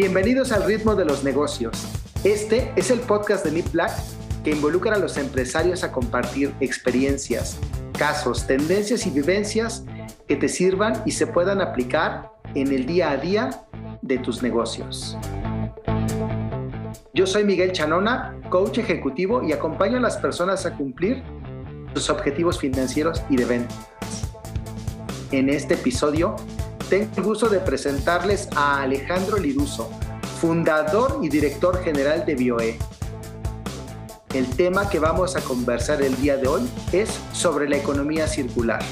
Bienvenidos al ritmo de los negocios. Este es el podcast de Nip Black que involucra a los empresarios a compartir experiencias, casos, tendencias y vivencias que te sirvan y se puedan aplicar en el día a día de tus negocios. Yo soy Miguel Chanona, coach ejecutivo y acompaño a las personas a cumplir sus objetivos financieros y de ventas. En este episodio tengo el gusto de presentarles a Alejandro Liruso, fundador y director general de BioE. El tema que vamos a conversar el día de hoy es sobre la economía circular.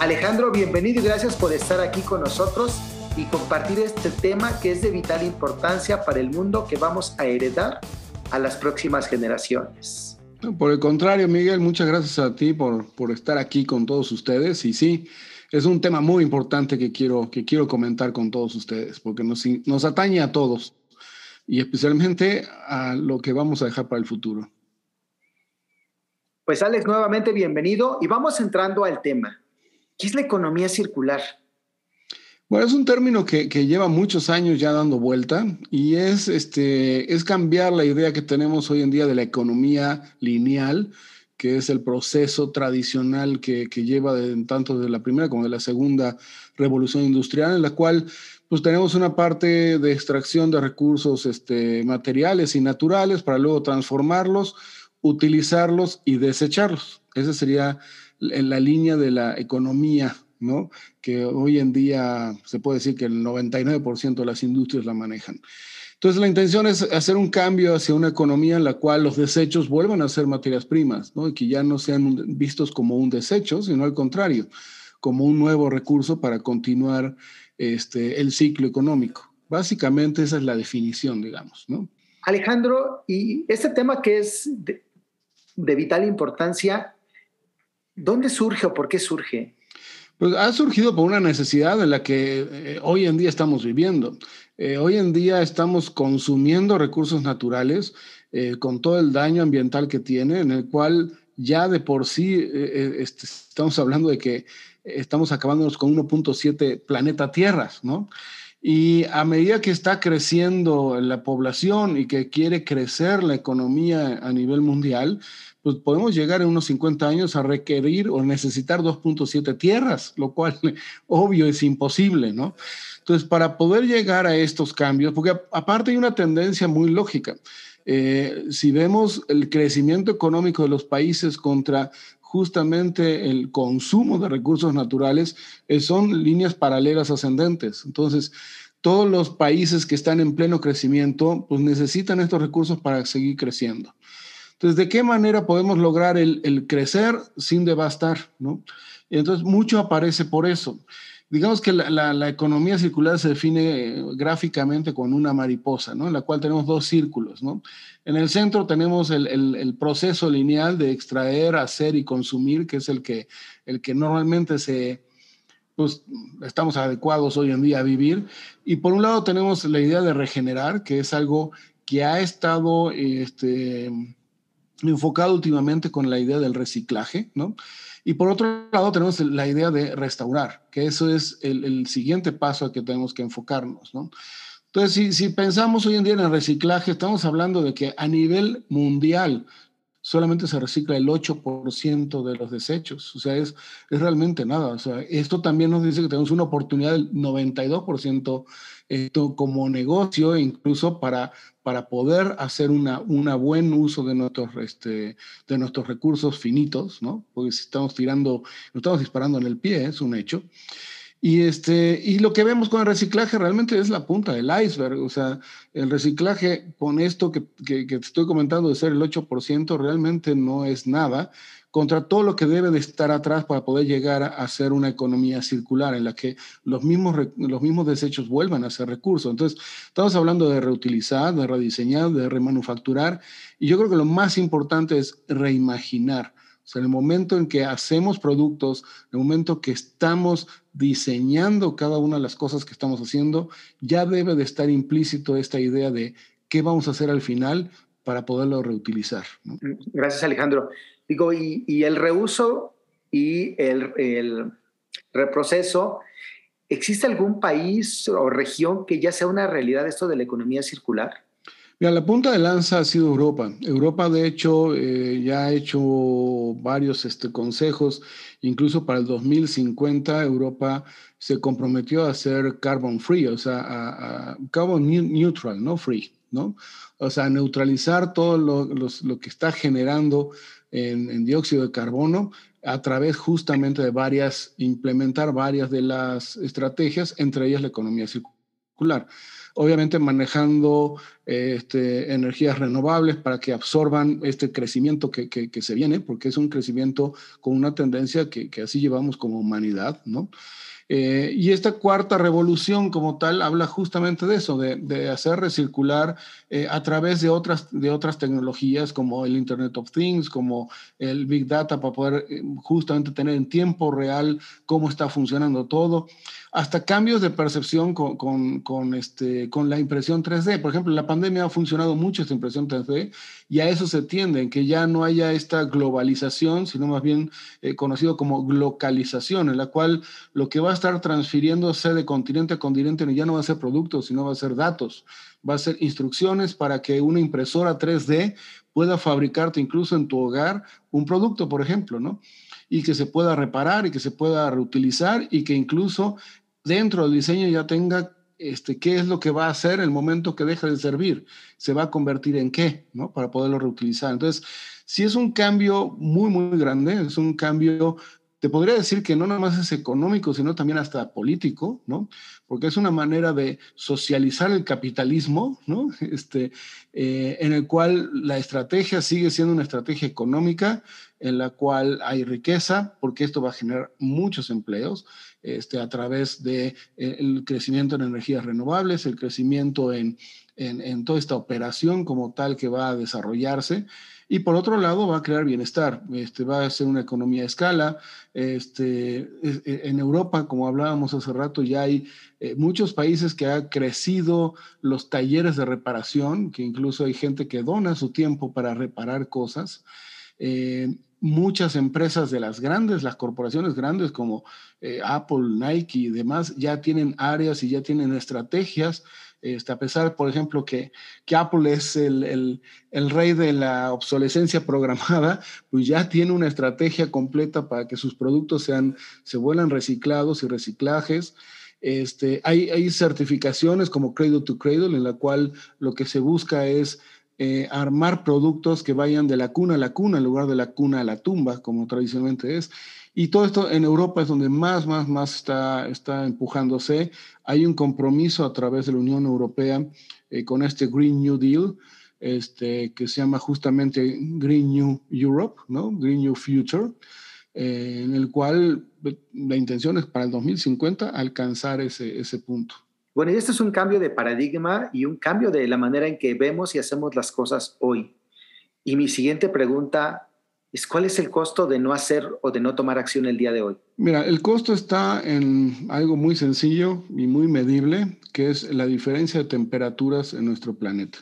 Alejandro, bienvenido y gracias por estar aquí con nosotros y compartir este tema que es de vital importancia para el mundo que vamos a heredar a las próximas generaciones. Por el contrario, Miguel, muchas gracias a ti por, por estar aquí con todos ustedes. Y sí, es un tema muy importante que quiero, que quiero comentar con todos ustedes, porque nos, nos atañe a todos y especialmente a lo que vamos a dejar para el futuro. Pues Alex, nuevamente bienvenido y vamos entrando al tema. ¿Qué es la economía circular? Bueno, es un término que, que, lleva muchos años ya dando vuelta y es, este, es cambiar la idea que tenemos hoy en día de la economía lineal, que es el proceso tradicional que, que lleva de, tanto de la primera como de la segunda revolución industrial, en la cual pues tenemos una parte de extracción de recursos este, materiales y naturales para luego transformarlos, utilizarlos y desecharlos. Esa sería la línea de la economía, ¿no? Que hoy en día se puede decir que el 99% de las industrias la manejan. Entonces, la intención es hacer un cambio hacia una economía en la cual los desechos vuelvan a ser materias primas, ¿no? Y que ya no sean vistos como un desecho, sino al contrario, como un nuevo recurso para continuar este, el ciclo económico. Básicamente esa es la definición, digamos, ¿no? Alejandro, y este tema que es de, de vital importancia, ¿dónde surge o por qué surge? Pues ha surgido por una necesidad en la que eh, hoy en día estamos viviendo. Eh, hoy en día estamos consumiendo recursos naturales eh, con todo el daño ambiental que tiene, en el cual ya de por sí este, estamos hablando de que estamos acabándonos con 1.7 planeta Tierras, ¿no? Y a medida que está creciendo la población y que quiere crecer la economía a nivel mundial, pues podemos llegar en unos 50 años a requerir o necesitar 2.7 tierras, lo cual obvio es imposible, ¿no? Entonces, para poder llegar a estos cambios, porque aparte hay una tendencia muy lógica, eh, si vemos el crecimiento económico de los países contra justamente el consumo de recursos naturales, eh, son líneas paralelas ascendentes. Entonces, todos los países que están en pleno crecimiento, pues necesitan estos recursos para seguir creciendo. Entonces, ¿de qué manera podemos lograr el, crecer sin devastar? ¿no? Entonces, mucho aparece por eso. Digamos que la, economía circular se define gráficamente con una mariposa, ¿no? En la cual tenemos dos círculos, ¿no? En el centro tenemos el, proceso lineal de extraer, hacer y consumir, que es el que, el que normalmente se, pues, estamos adecuados hoy en día a vivir. Y por un lado tenemos la idea de regenerar, que es algo que ha estado este, enfocado últimamente con la idea del reciclaje, ¿no? Y por otro lado tenemos la idea de restaurar, que eso es el, siguiente paso al que tenemos que enfocarnos, ¿no? Entonces, si, si, pensamos hoy en día en el reciclaje, estamos hablando de que a nivel mundial solamente se recicla el 8% de los desechos. O sea, es, es realmente nada. O sea, esto también nos dice que tenemos una oportunidad del 92% esto como negocio, incluso para, para poder hacer una, una buen uso de nuestros, este, de nuestros recursos finitos, ¿no? Porque si estamos tirando, no estamos disparando en el pie, es un hecho. Y, este, y lo que vemos con el reciclaje realmente es la punta del iceberg. O sea, el reciclaje con esto que, que, que te estoy comentando de ser el 8% realmente no es nada contra todo lo que debe de estar atrás para poder llegar a hacer una economía circular en la que los mismos, los mismos desechos vuelvan a ser recursos. Entonces, estamos hablando de reutilizar, de rediseñar, de remanufacturar, y yo creo que lo más importante es reimaginar. O sea, en el momento en que hacemos productos, en el momento que estamos diseñando cada una de las cosas que estamos haciendo, ya debe de estar implícito esta idea de qué vamos a hacer al final para poderlo reutilizar. ¿no? Gracias, Alejandro. Digo, y, y el reuso y el, el, reproceso ¿existe algún país o región que ya sea una realidad esto de la economía circular? Mira, la punta de lanza ha sido Europa. Europa, de hecho, eh, ya ha hecho varios este, consejos, incluso para el 2050 Europa se comprometió a ser carbon free, o sea, a, carbon neutral, no free, O sea, neutralizar todo lo, que está generando en, dióxido de carbono a través justamente de varias, implementar varias de las estrategias, entre ellas la economía circular obviamente manejando este, energías renovables para que absorban este crecimiento que, que, se viene, porque es un crecimiento con una tendencia que, que así llevamos como humanidad, ¿no? Eh, y esta cuarta revolución como tal habla justamente de eso, de, hacer recircular eh, a través de otras, de otras tecnologías como el Internet of Things, como el Big Data, para poder eh, justamente tener en tiempo real cómo está funcionando todo hasta cambios de percepción con, con, este, con la impresión 3D. Por ejemplo, la pandemia ha funcionado mucho esta impresión 3D y a eso se tiende, en que ya no haya esta globalización, sino más bien eh, conocido como localización, en la cual lo que va a estar transfiriéndose de continente a continente ya no va a ser productos, sino va a ser datos, va a ser instrucciones para que una impresora 3D pueda fabricarte incluso en tu hogar un producto, por ejemplo, ¿no? Y que se pueda reparar y que se pueda reutilizar y que incluso dentro del diseño ya tenga este, qué es lo que va a hacer el momento que deja de servir, se va a convertir en qué, ¿no? Para poderlo reutilizar. Entonces, si es un cambio muy, muy grande, es un cambio, te podría decir que no nada más es económico, sino también hasta político, ¿no? Porque es una manera de socializar el capitalismo, ¿no? Este, eh, en el cual la estrategia sigue siendo una estrategia económica, en la cual hay riqueza, porque esto va a generar muchos empleos este, a través del de, eh, crecimiento en energías renovables, el crecimiento en, en, toda esta operación como tal que va a desarrollarse. Y por otro lado, va a crear bienestar, este, va a ser una economía a escala. Este, e, en Europa, como hablábamos hace rato, ya hay eh, muchos países que han crecido los talleres de reparación, que incluso hay gente que dona su tiempo para reparar cosas. Eh, muchas empresas de las grandes, las corporaciones grandes como eh, Apple, Nike y demás, ya tienen áreas y ya tienen estrategias. Este, a pesar, por ejemplo, que, que Apple es el, el, el, rey de la obsolescencia programada, pues ya tiene una estrategia completa para que sus productos sean, se vuelan reciclados y reciclajes. Este, hay, hay certificaciones como Cradle to Cradle, en la cual lo que se busca es eh, armar productos que vayan de la cuna a la cuna en lugar de la cuna a la tumba, como tradicionalmente es. Y todo esto en Europa es donde más, más, más está, está empujándose. Hay un compromiso a través de la Unión Europea eh, con este Green New Deal, este, que se llama justamente Green New Europe, ¿no? Green New Future, eh, en el cual la intención es para el 2050 alcanzar ese, ese punto. Bueno, y este es un cambio de paradigma y un cambio de la manera en que vemos y hacemos las cosas hoy. Y mi siguiente pregunta es, ¿cuál es el costo de no hacer o de no tomar acción el día de hoy? Mira, el costo está en algo muy sencillo y muy medible, que es la diferencia de temperaturas en nuestro planeta.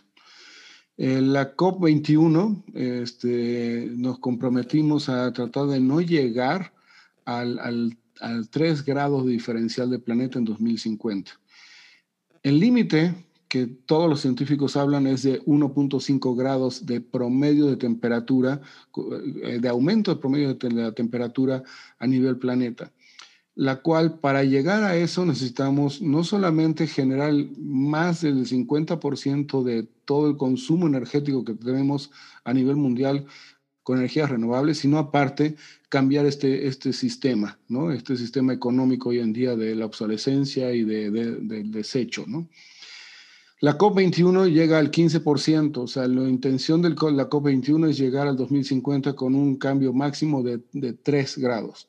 En la COP21 este, nos comprometimos a tratar de no llegar al, al, al 3 grados de diferencial del planeta en 2050. El límite que todos los científicos hablan es de 1.5 grados de promedio de temperatura, eh, de aumento de promedio de la temperatura a nivel planeta, la cual para llegar a eso necesitamos no solamente generar más del 50% de todo el consumo energético que tenemos a nivel mundial con energías renovables, sino aparte cambiar este, este sistema, ¿no? Este sistema económico hoy en día de la obsolescencia y de, del desecho, ¿no? La COP21 llega al 15%, o sea, la intención de la COP21 es llegar al 2050 con un cambio máximo de, de 3 grados.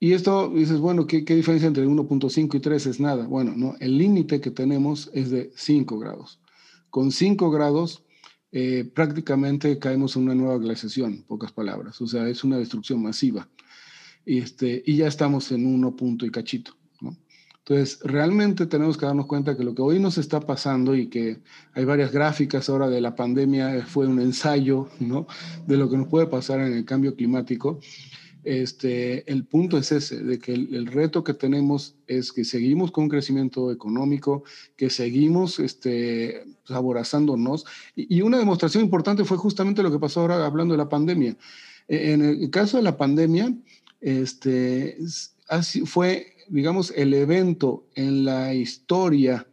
Y esto dices, bueno, ¿qué, ¿qué, diferencia entre 1.5 y 3 es nada? Bueno, no, el límite que tenemos es de 5 grados. Con 5 grados eh, prácticamente caemos en una nueva glaciación, pocas palabras. O sea, es una destrucción masiva. Este, y ya estamos en uno punto y cachito. Entonces, realmente tenemos que darnos cuenta que lo que hoy nos está pasando y que hay varias gráficas ahora de la pandemia, fue un ensayo ¿no? de lo que nos puede pasar en el cambio climático. este, el punto es ese, de que el, reto que tenemos es que seguimos con un crecimiento económico, que seguimos este, aborazándonos. Y, y una demostración importante fue justamente lo que pasó ahora hablando de la pandemia. E, en el caso de la pandemia, este, fue, digamos, el evento en la historia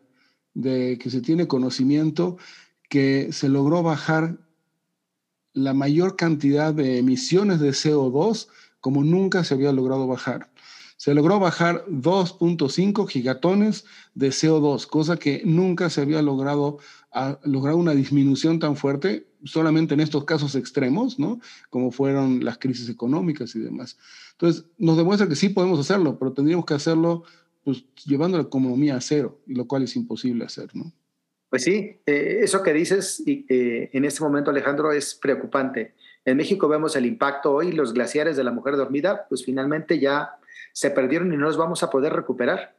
de que se tiene conocimiento que se logró bajar la mayor cantidad de emisiones de CO2 como nunca se había logrado bajar. Se logró bajar 2.5 gigatones de CO2, cosa que nunca se había logrado, lograr una disminución tan fuerte solamente en estos casos extremos, ¿no? Como fueron las crisis económicas y demás. Entonces, nos demuestra que sí podemos hacerlo, pero tendríamos que hacerlo pues, llevando la economía a cero, lo cual es imposible hacer, ¿no? Pues sí, eh, eso que dices eh, en este momento, Alejandro, es preocupante. En México vemos el impacto hoy, los glaciares de la mujer dormida, pues finalmente ya se perdieron y no los vamos a poder recuperar.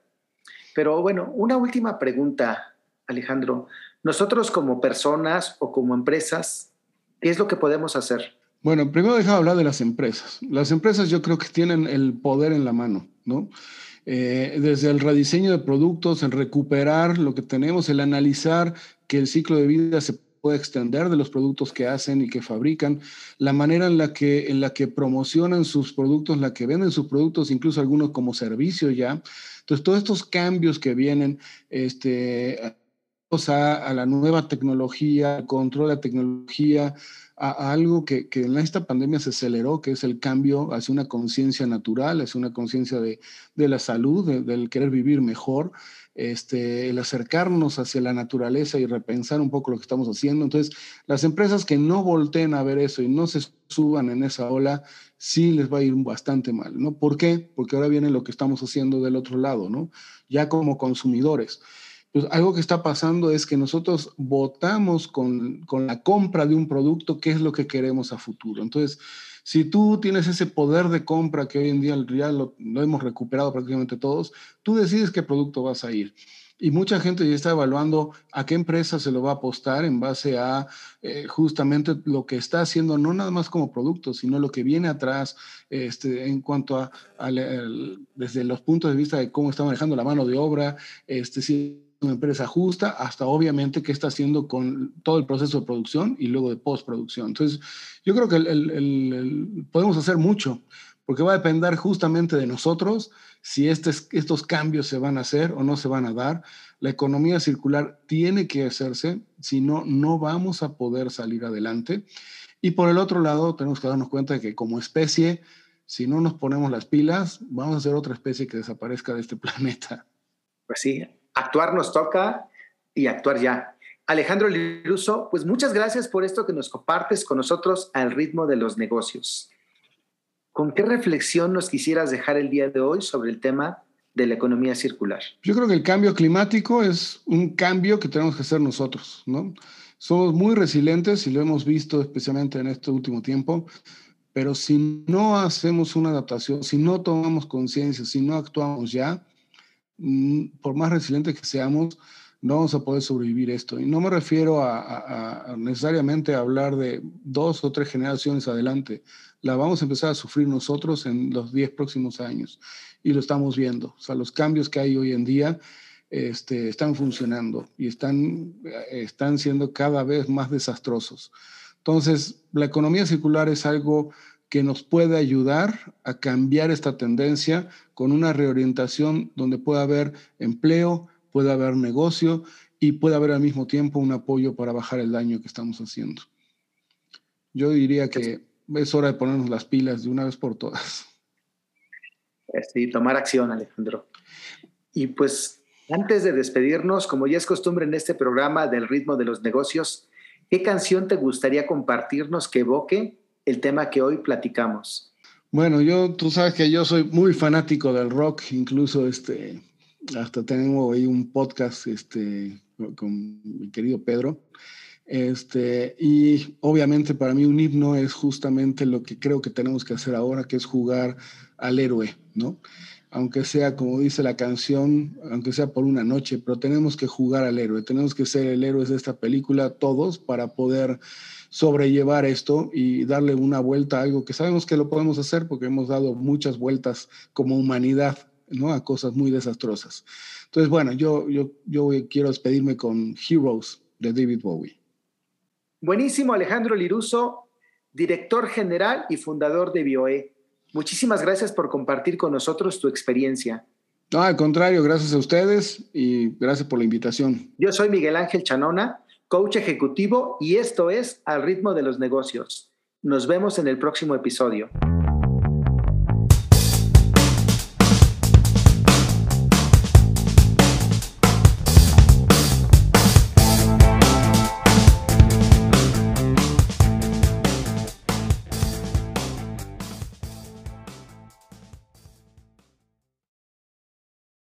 Pero bueno, una última pregunta, Alejandro. Nosotros como personas o como empresas, ¿qué es lo que podemos hacer? Bueno, primero déjame hablar de las empresas. Las empresas yo creo que tienen el poder en la mano, ¿no? Eh, desde el rediseño de productos, el recuperar lo que tenemos, el analizar que el ciclo de vida se puede extender de los productos que hacen y que fabrican, la manera en la que, en la que promocionan sus productos, la que venden sus productos, incluso algunos como servicio ya. Entonces, todos estos cambios que vienen este, a, a la nueva tecnología, al control de la tecnología, a, algo que, que, en esta pandemia se aceleró, que es el cambio hacia una conciencia natural, hacia una conciencia de, de, la salud, del querer vivir mejor, este, el acercarnos hacia la naturaleza y repensar un poco lo que estamos haciendo. Entonces, las empresas que no volteen a ver eso y no se suban en esa ola, sí les va a ir bastante mal, ¿no? ¿Por qué? Porque ahora viene lo que estamos haciendo del otro lado, ¿no? Ya como consumidores pues algo que está pasando es que nosotros votamos con, con, la compra de un producto qué es lo que queremos a futuro. Entonces, si tú tienes ese poder de compra que hoy en día ya lo, lo hemos recuperado prácticamente todos, tú decides qué producto vas a ir. Y mucha gente ya está evaluando a qué empresa se lo va a apostar en base a eh, justamente lo que está haciendo, no nada más como producto, sino lo que viene atrás este, en cuanto a, desde los puntos de vista de cómo está manejando la mano de obra, este, si una empresa justa, hasta obviamente qué está haciendo con todo el proceso de producción y luego de postproducción. Entonces, yo creo que podemos hacer mucho, porque va a depender justamente de nosotros si estos cambios se van a hacer o no se van a dar. La economía circular tiene que hacerse, si no, no vamos a poder salir adelante. Y por el otro lado, tenemos que darnos cuenta de que como especie, si no nos ponemos las pilas, vamos a ser otra especie que desaparezca de este planeta. Pues sí, actuar nos toca y actuar ya. Alejandro Liruso, pues muchas gracias por esto que nos compartes con nosotros al ritmo de los negocios. ¿Con qué reflexión nos quisieras dejar el día de hoy sobre el tema de la economía circular? Yo creo que el cambio climático es un cambio que tenemos que hacer nosotros, ¿no? Somos muy resilientes y lo hemos visto especialmente en este último tiempo, pero si no hacemos una adaptación, si no tomamos conciencia, si no actuamos ya, por más resilientes que seamos, no vamos a poder sobrevivir esto. Y no me refiero a, necesariamente a hablar de dos o tres generaciones adelante. La vamos a empezar a sufrir nosotros en los diez próximos años. Y lo estamos viendo. O sea, los cambios que hay hoy en día este, están funcionando y están, están siendo cada vez más desastrosos. Entonces, la economía circular es algo que nos puede ayudar a cambiar esta tendencia con una reorientación donde pueda haber empleo, pueda haber negocio y pueda haber al mismo tiempo un apoyo para bajar el daño que estamos haciendo. Yo diría que es hora de ponernos las pilas de una vez por todas. Sí, tomar acción, Alejandro. Y pues antes de despedirnos, como ya es costumbre en este programa del ritmo de los negocios, ¿qué canción te gustaría compartirnos que evoque el tema que hoy platicamos? Bueno, yo, tú sabes que yo soy muy fanático del rock, incluso este, hasta tengo ahí un podcast este, con mi querido Pedro. Este, y obviamente para mí un himno es justamente lo que creo que tenemos que hacer ahora, que es jugar al héroe, ¿no? Aunque sea, como dice la canción, aunque sea por una noche, pero tenemos que jugar al héroe, tenemos que ser el héroe de esta película todos para poder sobrellevar esto y darle una vuelta a algo que sabemos que lo podemos hacer porque hemos dado muchas vueltas como humanidad ¿no? a cosas muy desastrosas. Entonces, bueno, yo, yo, yo quiero despedirme con Heroes de David Bowie. Buenísimo, Alejandro Liruso, director general y fundador de BioE. Muchísimas gracias por compartir con nosotros tu experiencia. No, al contrario, gracias a ustedes y gracias por la invitación. Yo soy Miguel Ángel Chanona, coach ejecutivo, y esto es Al ritmo de los negocios. Nos vemos en el próximo episodio.